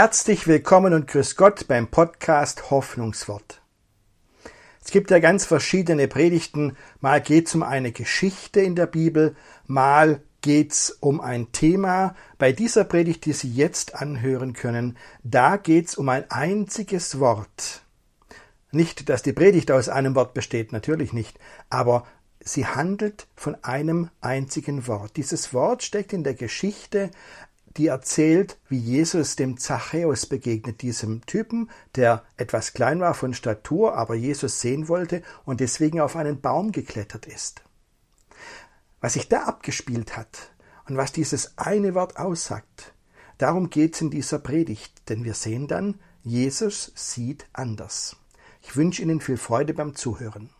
Herzlich willkommen und grüß Gott beim Podcast Hoffnungswort. Es gibt ja ganz verschiedene Predigten. Mal geht es um eine Geschichte in der Bibel, mal geht es um ein Thema. Bei dieser Predigt, die Sie jetzt anhören können, da geht es um ein einziges Wort. Nicht, dass die Predigt aus einem Wort besteht, natürlich nicht, aber sie handelt von einem einzigen Wort. Dieses Wort steckt in der Geschichte die erzählt, wie Jesus dem Zachäus begegnet, diesem Typen, der etwas klein war von Statur, aber Jesus sehen wollte und deswegen auf einen Baum geklettert ist. Was sich da abgespielt hat und was dieses eine Wort aussagt, darum geht's in dieser Predigt, denn wir sehen dann, Jesus sieht anders. Ich wünsche Ihnen viel Freude beim Zuhören.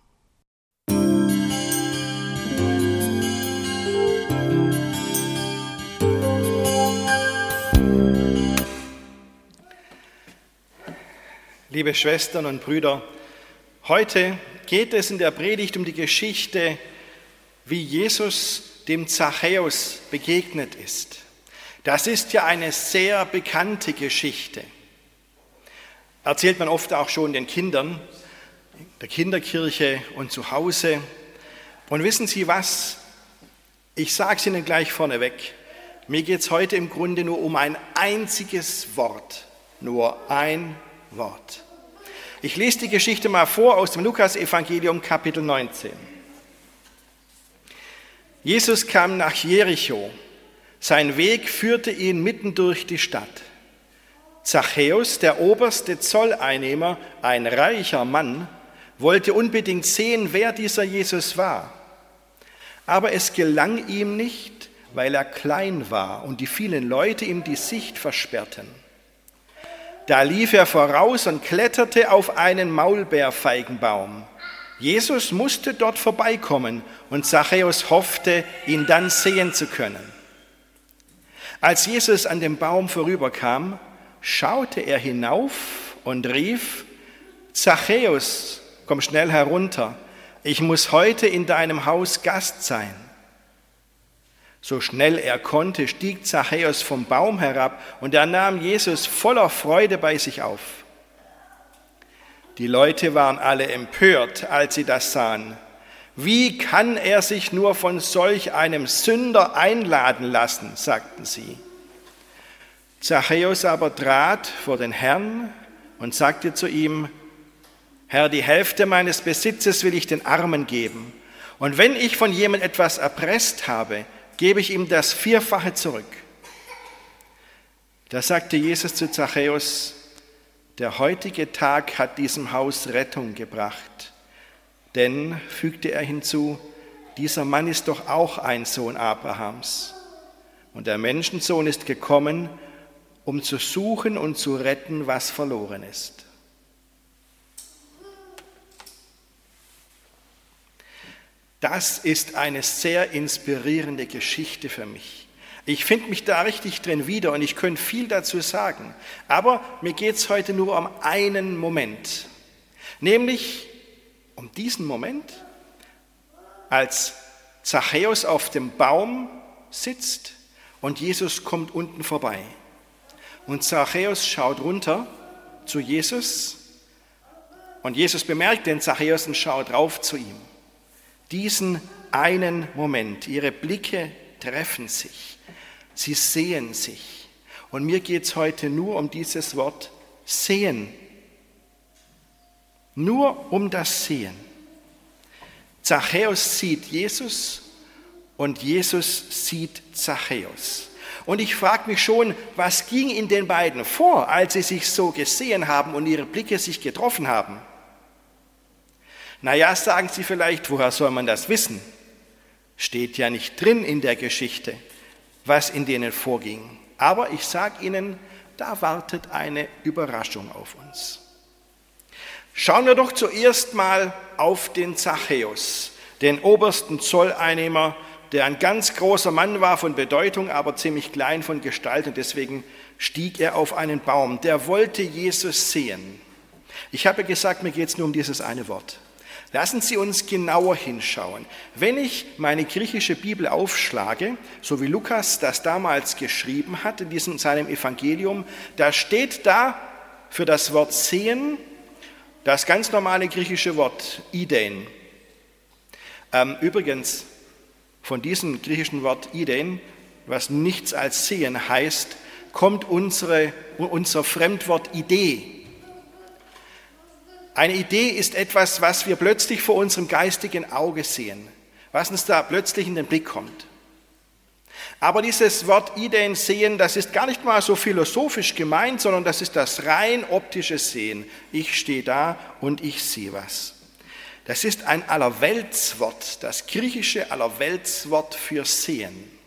Liebe Schwestern und Brüder, heute geht es in der Predigt um die Geschichte, wie Jesus dem Zachäus begegnet ist. Das ist ja eine sehr bekannte Geschichte. Erzählt man oft auch schon den Kindern, der Kinderkirche und zu Hause. Und wissen Sie was? Ich sage es Ihnen gleich vorneweg. Mir geht es heute im Grunde nur um ein einziges Wort. Nur ein Wort. Ich lese die Geschichte mal vor aus dem Lukas-Evangelium, Kapitel 19. Jesus kam nach Jericho. Sein Weg führte ihn mitten durch die Stadt. Zachäus, der oberste Zolleinnehmer, ein reicher Mann, wollte unbedingt sehen, wer dieser Jesus war. Aber es gelang ihm nicht, weil er klein war und die vielen Leute ihm die Sicht versperrten. Da lief er voraus und kletterte auf einen Maulbeerfeigenbaum. Jesus musste dort vorbeikommen und Zachäus hoffte, ihn dann sehen zu können. Als Jesus an dem Baum vorüberkam, schaute er hinauf und rief, Zachäus, komm schnell herunter, ich muss heute in deinem Haus Gast sein. So schnell er konnte, stieg Zachäus vom Baum herab und er nahm Jesus voller Freude bei sich auf. Die Leute waren alle empört, als sie das sahen. Wie kann er sich nur von solch einem Sünder einladen lassen, sagten sie. Zachäus aber trat vor den Herrn und sagte zu ihm, Herr, die Hälfte meines Besitzes will ich den Armen geben. Und wenn ich von jemand etwas erpresst habe, gebe ich ihm das Vierfache zurück. Da sagte Jesus zu Zachäus, der heutige Tag hat diesem Haus Rettung gebracht. Denn, fügte er hinzu, dieser Mann ist doch auch ein Sohn Abrahams. Und der Menschensohn ist gekommen, um zu suchen und zu retten, was verloren ist. Das ist eine sehr inspirierende Geschichte für mich. Ich finde mich da richtig drin wieder und ich könnte viel dazu sagen. Aber mir geht es heute nur um einen Moment, nämlich um diesen Moment, als Zachäus auf dem Baum sitzt und Jesus kommt unten vorbei. Und Zachäus schaut runter zu Jesus und Jesus bemerkt den Zachäus und schaut rauf zu ihm. Diesen einen Moment, ihre Blicke treffen sich, sie sehen sich. Und mir geht es heute nur um dieses Wort sehen. Nur um das Sehen. Zachäus sieht Jesus und Jesus sieht Zachäus. Und ich frage mich schon, was ging in den beiden vor, als sie sich so gesehen haben und ihre Blicke sich getroffen haben? Naja, sagen Sie vielleicht, woher soll man das wissen? Steht ja nicht drin in der Geschichte, was in denen vorging. Aber ich sage Ihnen, da wartet eine Überraschung auf uns. Schauen wir doch zuerst mal auf den Zachäus, den obersten Zolleinnehmer, der ein ganz großer Mann war von Bedeutung, aber ziemlich klein von Gestalt und deswegen stieg er auf einen Baum. Der wollte Jesus sehen. Ich habe gesagt, mir geht es nur um dieses eine Wort. Lassen Sie uns genauer hinschauen. Wenn ich meine griechische Bibel aufschlage, so wie Lukas das damals geschrieben hat in diesem, seinem Evangelium, da steht da für das Wort sehen das ganz normale griechische Wort Iden. Ähm, übrigens, von diesem griechischen Wort Iden, was nichts als sehen heißt, kommt unsere, unser Fremdwort Idee eine Idee ist etwas, was wir plötzlich vor unserem geistigen Auge sehen, was uns da plötzlich in den Blick kommt. Aber dieses Wort Ideen sehen, das ist gar nicht mal so philosophisch gemeint, sondern das ist das rein optische Sehen. Ich stehe da und ich sehe was. Das ist ein Allerweltswort, das griechische Allerweltswort für Sehen.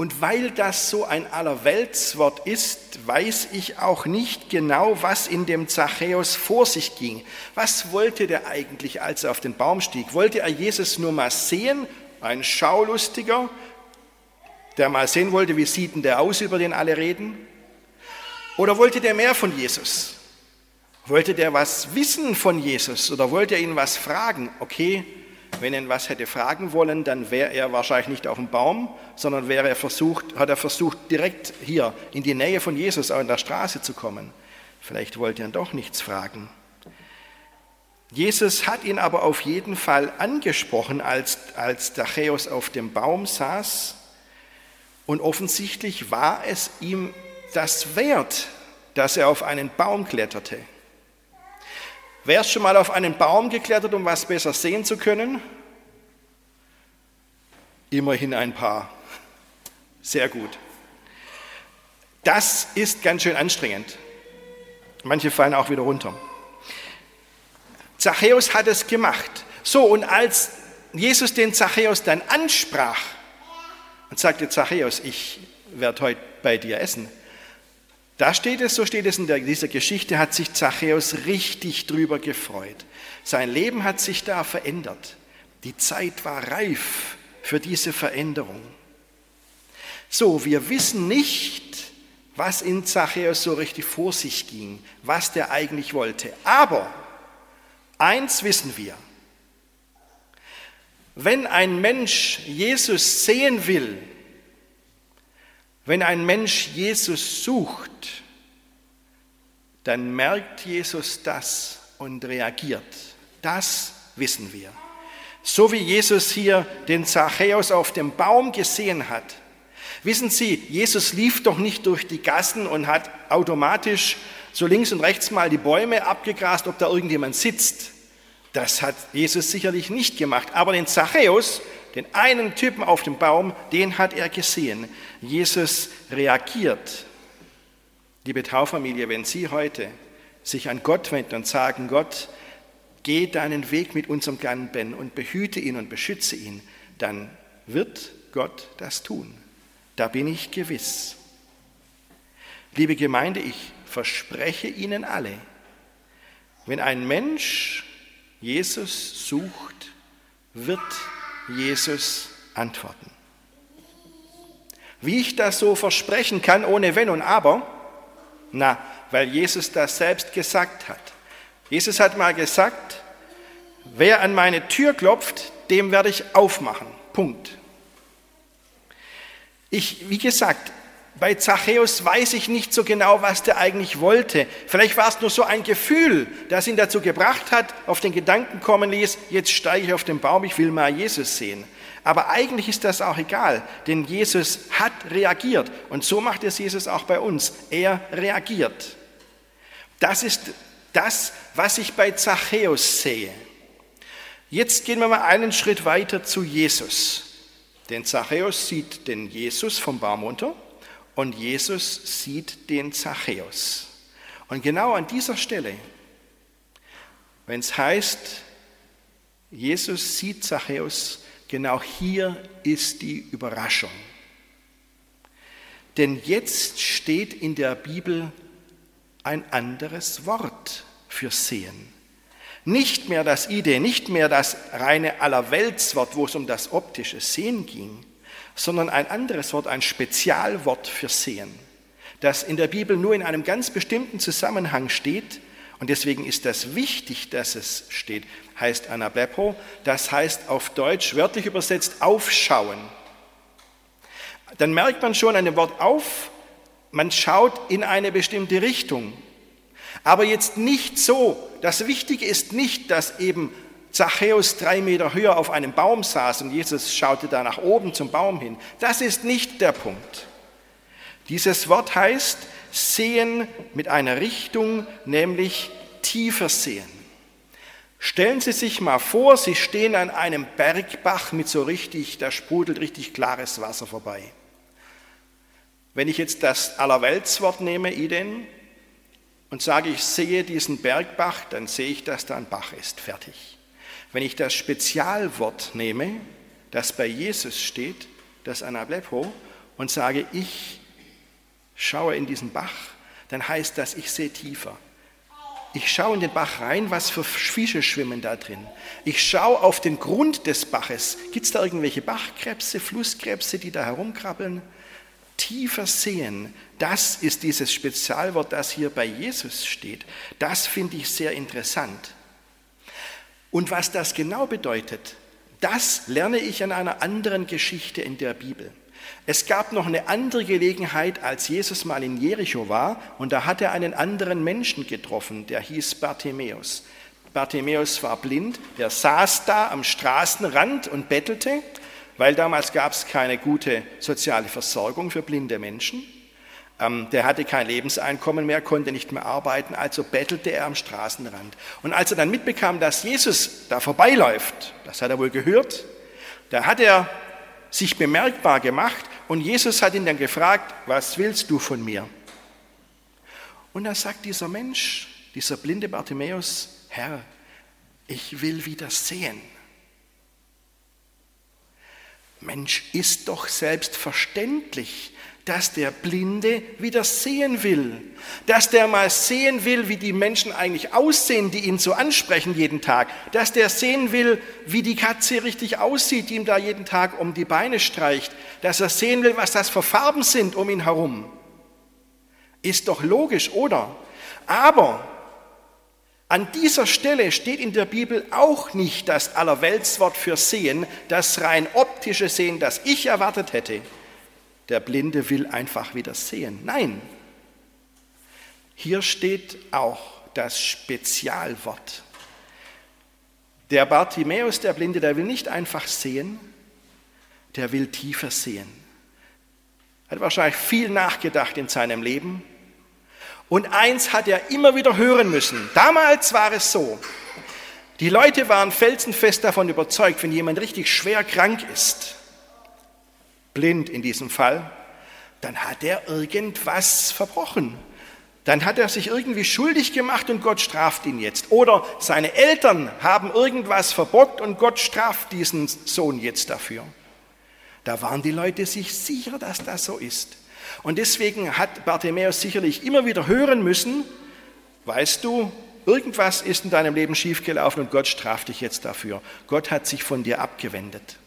Und weil das so ein Allerweltswort ist, weiß ich auch nicht genau, was in dem Zachäus vor sich ging. Was wollte der eigentlich, als er auf den Baum stieg? Wollte er Jesus nur mal sehen? Ein Schaulustiger, der mal sehen wollte, wie sieht denn der aus, über den alle reden? Oder wollte der mehr von Jesus? Wollte der was wissen von Jesus oder wollte er ihn was fragen? Okay, wenn er ihn was hätte fragen wollen, dann wäre er wahrscheinlich nicht auf dem Baum, sondern wäre er versucht, hat er versucht, direkt hier in die Nähe von Jesus auch in der Straße zu kommen. Vielleicht wollte er doch nichts fragen. Jesus hat ihn aber auf jeden Fall angesprochen, als, als Zachäus auf dem Baum saß. Und offensichtlich war es ihm das wert, dass er auf einen Baum kletterte. Wer ist schon mal auf einen Baum geklettert, um was besser sehen zu können? Immerhin ein paar. Sehr gut. Das ist ganz schön anstrengend. Manche fallen auch wieder runter. Zachäus hat es gemacht. So, und als Jesus den Zachäus dann ansprach und sagte, Zachäus, ich werde heute bei dir essen, da steht es, so steht es in dieser Geschichte, hat sich Zachäus richtig drüber gefreut. Sein Leben hat sich da verändert. Die Zeit war reif für diese Veränderung. So, wir wissen nicht, was in Zachäus so richtig vor sich ging, was der eigentlich wollte. Aber eins wissen wir. Wenn ein Mensch Jesus sehen will, wenn ein Mensch Jesus sucht, dann merkt Jesus das und reagiert. Das wissen wir. So wie Jesus hier den Zachäus auf dem Baum gesehen hat. Wissen Sie, Jesus lief doch nicht durch die Gassen und hat automatisch so links und rechts mal die Bäume abgegrast, ob da irgendjemand sitzt. Das hat Jesus sicherlich nicht gemacht. Aber den Zachäus, den einen Typen auf dem Baum, den hat er gesehen. Jesus reagiert. Liebe Taufamilie, wenn Sie heute sich an Gott wenden und sagen, Gott, geh deinen Weg mit unserem kleinen Ben und behüte ihn und beschütze ihn, dann wird Gott das tun. Da bin ich gewiss. Liebe Gemeinde, ich verspreche Ihnen alle, wenn ein Mensch Jesus sucht, wird Jesus antworten. Wie ich das so versprechen kann, ohne Wenn und Aber? Na, weil Jesus das selbst gesagt hat. Jesus hat mal gesagt, wer an meine Tür klopft, dem werde ich aufmachen. Punkt. Ich, wie gesagt, bei Zachäus weiß ich nicht so genau, was der eigentlich wollte. Vielleicht war es nur so ein Gefühl, das ihn dazu gebracht hat, auf den Gedanken kommen ließ, jetzt steige ich auf den Baum, ich will mal Jesus sehen. Aber eigentlich ist das auch egal, denn Jesus hat reagiert. Und so macht es Jesus auch bei uns. Er reagiert. Das ist das, was ich bei Zachäus sehe. Jetzt gehen wir mal einen Schritt weiter zu Jesus. Denn Zachäus sieht den Jesus vom Baum runter und Jesus sieht den Zachäus. Und genau an dieser Stelle, wenn es heißt, Jesus sieht Zachäus, genau hier ist die Überraschung. Denn jetzt steht in der Bibel ein anderes Wort für Sehen. Nicht mehr das Idee, nicht mehr das reine Allerweltswort, wo es um das optische Sehen ging, sondern ein anderes Wort, ein Spezialwort für Sehen, das in der Bibel nur in einem ganz bestimmten Zusammenhang steht Und deswegen ist das wichtig, dass es steht. Heißt Anablepo, das heißt auf Deutsch wörtlich übersetzt aufschauen. Dann merkt man schon an dem Wort auf, man schaut in eine bestimmte Richtung. Aber jetzt nicht so. Das Wichtige ist nicht, dass eben Zachäus drei Meter höher auf einem Baum saß und Jesus schaute da nach oben zum Baum hin. Das ist nicht der Punkt. Dieses Wort heißt sehen mit einer Richtung, nämlich tiefer sehen. Stellen Sie sich mal vor, Sie stehen an einem Bergbach mit so richtig, da sprudelt richtig klares Wasser vorbei. Wenn ich jetzt das Allerweltswort nehme, Iden, und sage, ich sehe diesen Bergbach, dann sehe ich, dass da ein Bach ist, fertig. Wenn ich das Spezialwort nehme, das bei Jesus steht, das Anablepo, und sage, ich schaue in diesen Bach, dann heißt das, ich sehe tiefer. Ich schaue in den Bach rein, was für Fische schwimmen da drin. Ich schaue auf den Grund des Baches. Gibt es da irgendwelche Bachkrebse, Flusskrebse, die da herumkrabbeln? Tiefer sehen, das ist dieses Spezialwort, das hier bei Jesus steht. Das finde ich sehr interessant. Und was das genau bedeutet, das lerne ich an einer anderen Geschichte in der Bibel. Es gab noch eine andere Gelegenheit, als Jesus mal in Jericho war und da hat er einen anderen Menschen getroffen, der hieß Bartimäus. Bartimäus war blind, der saß da am Straßenrand und bettelte, weil damals gab es keine gute soziale Versorgung für blinde Menschen. Ähm, der hatte kein Lebenseinkommen mehr, konnte nicht mehr arbeiten, also bettelte er am Straßenrand. Und als er dann mitbekam, dass Jesus da vorbeiläuft, das hat er wohl gehört, da hat er sich bemerkbar gemacht und Jesus hat ihn dann gefragt, was willst du von mir? Und da sagt dieser Mensch, dieser blinde Bartimäus, Herr, ich will wieder sehen. Mensch, ist doch selbstverständlich, dass der Blinde wieder sehen will, dass der mal sehen will, wie die Menschen eigentlich aussehen, die ihn so ansprechen jeden Tag, dass der sehen will, wie die Katze richtig aussieht, die ihm da jeden Tag um die Beine streicht, dass er sehen will, was das für Farben sind um ihn herum. Ist doch logisch, oder? Aber an dieser Stelle steht in der Bibel auch nicht das Allerweltswort für Sehen, das rein optische Sehen, das ich erwartet hätte der Blinde will einfach wieder sehen. Nein, hier steht auch das Spezialwort. Der Bartimäus, der Blinde, der will nicht einfach sehen, der will tiefer sehen. Er hat wahrscheinlich viel nachgedacht in seinem Leben. Und eins hat er immer wieder hören müssen. Damals war es so. Die Leute waren felsenfest davon überzeugt, wenn jemand richtig schwer krank ist, blind in diesem Fall, dann hat er irgendwas verbrochen. Dann hat er sich irgendwie schuldig gemacht und Gott straft ihn jetzt. Oder seine Eltern haben irgendwas verbockt und Gott straft diesen Sohn jetzt dafür. Da waren die Leute sich sicher, dass das so ist. Und deswegen hat Bartimäus sicherlich immer wieder hören müssen, weißt du, irgendwas ist in deinem Leben schiefgelaufen und Gott straft dich jetzt dafür. Gott hat sich von dir abgewendet.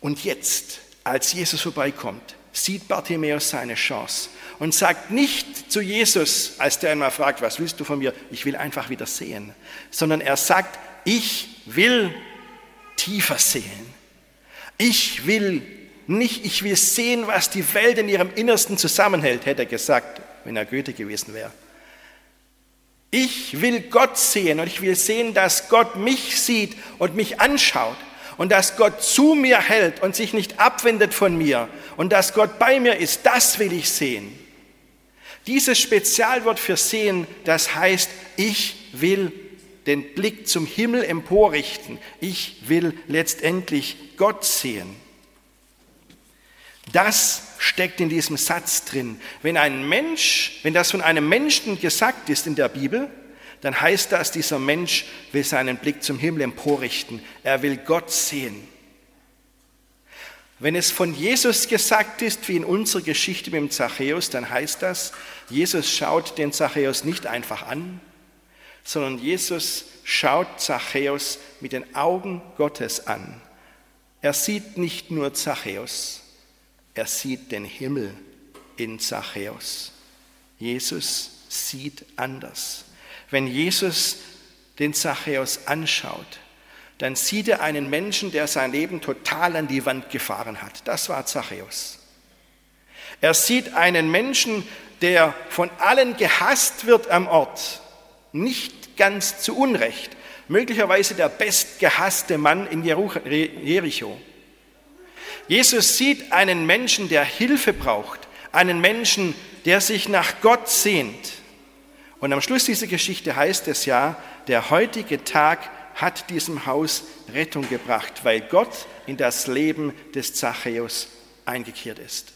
Und jetzt, als Jesus vorbeikommt, sieht Bartimäus seine Chance und sagt nicht zu Jesus, als der einmal fragt, was willst du von mir? Ich will einfach wieder sehen, sondern er sagt, ich will tiefer sehen. Ich will nicht, ich will sehen, was die Welt in ihrem Innersten zusammenhält, hätte er gesagt, wenn er Goethe gewesen wäre. Ich will Gott sehen und ich will sehen, dass Gott mich sieht und mich anschaut und dass Gott zu mir hält und sich nicht abwendet von mir und dass Gott bei mir ist, das will ich sehen. Dieses Spezialwort für sehen, das heißt, ich will den Blick zum Himmel emporrichten. Ich will letztendlich Gott sehen. Das steckt in diesem Satz drin. Wenn ein Mensch, wenn das von einem Menschen gesagt ist in der Bibel, dann heißt das, dieser Mensch will seinen Blick zum Himmel emporrichten. Er will Gott sehen. Wenn es von Jesus gesagt ist, wie in unserer Geschichte mit dem Zachäus, dann heißt das, Jesus schaut den Zachäus nicht einfach an, sondern Jesus schaut Zachäus mit den Augen Gottes an. Er sieht nicht nur Zachäus, er sieht den Himmel in Zachäus. Jesus sieht anders. Wenn Jesus den Zachäus anschaut, dann sieht er einen Menschen, der sein Leben total an die Wand gefahren hat. Das war Zachäus. Er sieht einen Menschen, der von allen gehasst wird am Ort, nicht ganz zu Unrecht, möglicherweise der bestgehasste Mann in Jericho. Jesus sieht einen Menschen, der Hilfe braucht, einen Menschen, der sich nach Gott sehnt. Und am Schluss dieser Geschichte heißt es ja, der heutige Tag hat diesem Haus Rettung gebracht, weil Gott in das Leben des Zachäus eingekehrt ist.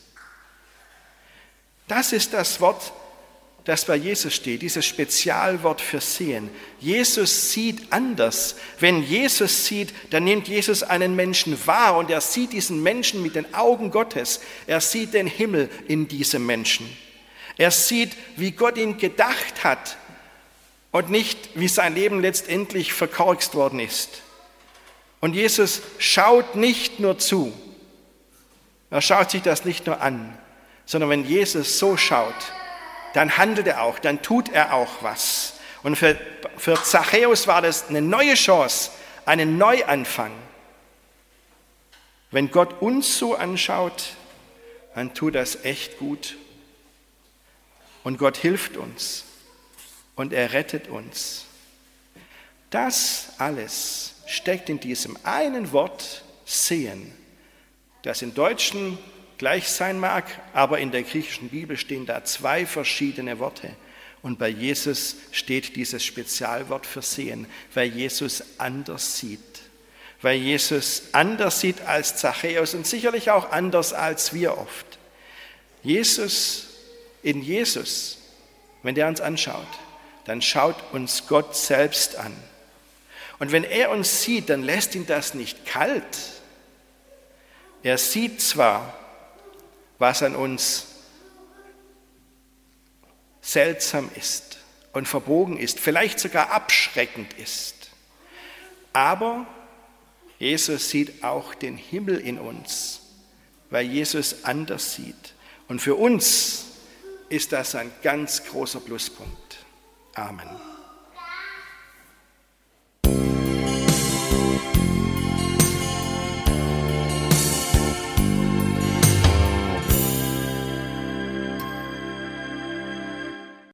Das ist das Wort, das bei Jesus steht, dieses Spezialwort für sehen. Jesus sieht anders. Wenn Jesus sieht, dann nimmt Jesus einen Menschen wahr und er sieht diesen Menschen mit den Augen Gottes. Er sieht den Himmel in diesem Menschen. Er sieht, wie Gott ihn gedacht hat und nicht, wie sein Leben letztendlich verkorkst worden ist. Und Jesus schaut nicht nur zu, er schaut sich das nicht nur an, sondern wenn Jesus so schaut, dann handelt er auch, dann tut er auch was. Und für, für Zachäus war das eine neue Chance, einen Neuanfang. Wenn Gott uns so anschaut, dann tut das echt gut. Und Gott hilft uns und er rettet uns. Das alles steckt in diesem einen Wort sehen, das im Deutschen gleich sein mag, aber in der griechischen Bibel stehen da zwei verschiedene Worte. Und bei Jesus steht dieses Spezialwort für sehen, weil Jesus anders sieht. Weil Jesus anders sieht als Zachäus und sicherlich auch anders als wir oft. Jesus, in Jesus, wenn der uns anschaut, dann schaut uns Gott selbst an. Und wenn er uns sieht, dann lässt ihn das nicht kalt. Er sieht zwar, was an uns seltsam ist und verbogen ist, vielleicht sogar abschreckend ist. Aber Jesus sieht auch den Himmel in uns, weil Jesus anders sieht. Und für uns ist das ein ganz großer Pluspunkt. Amen.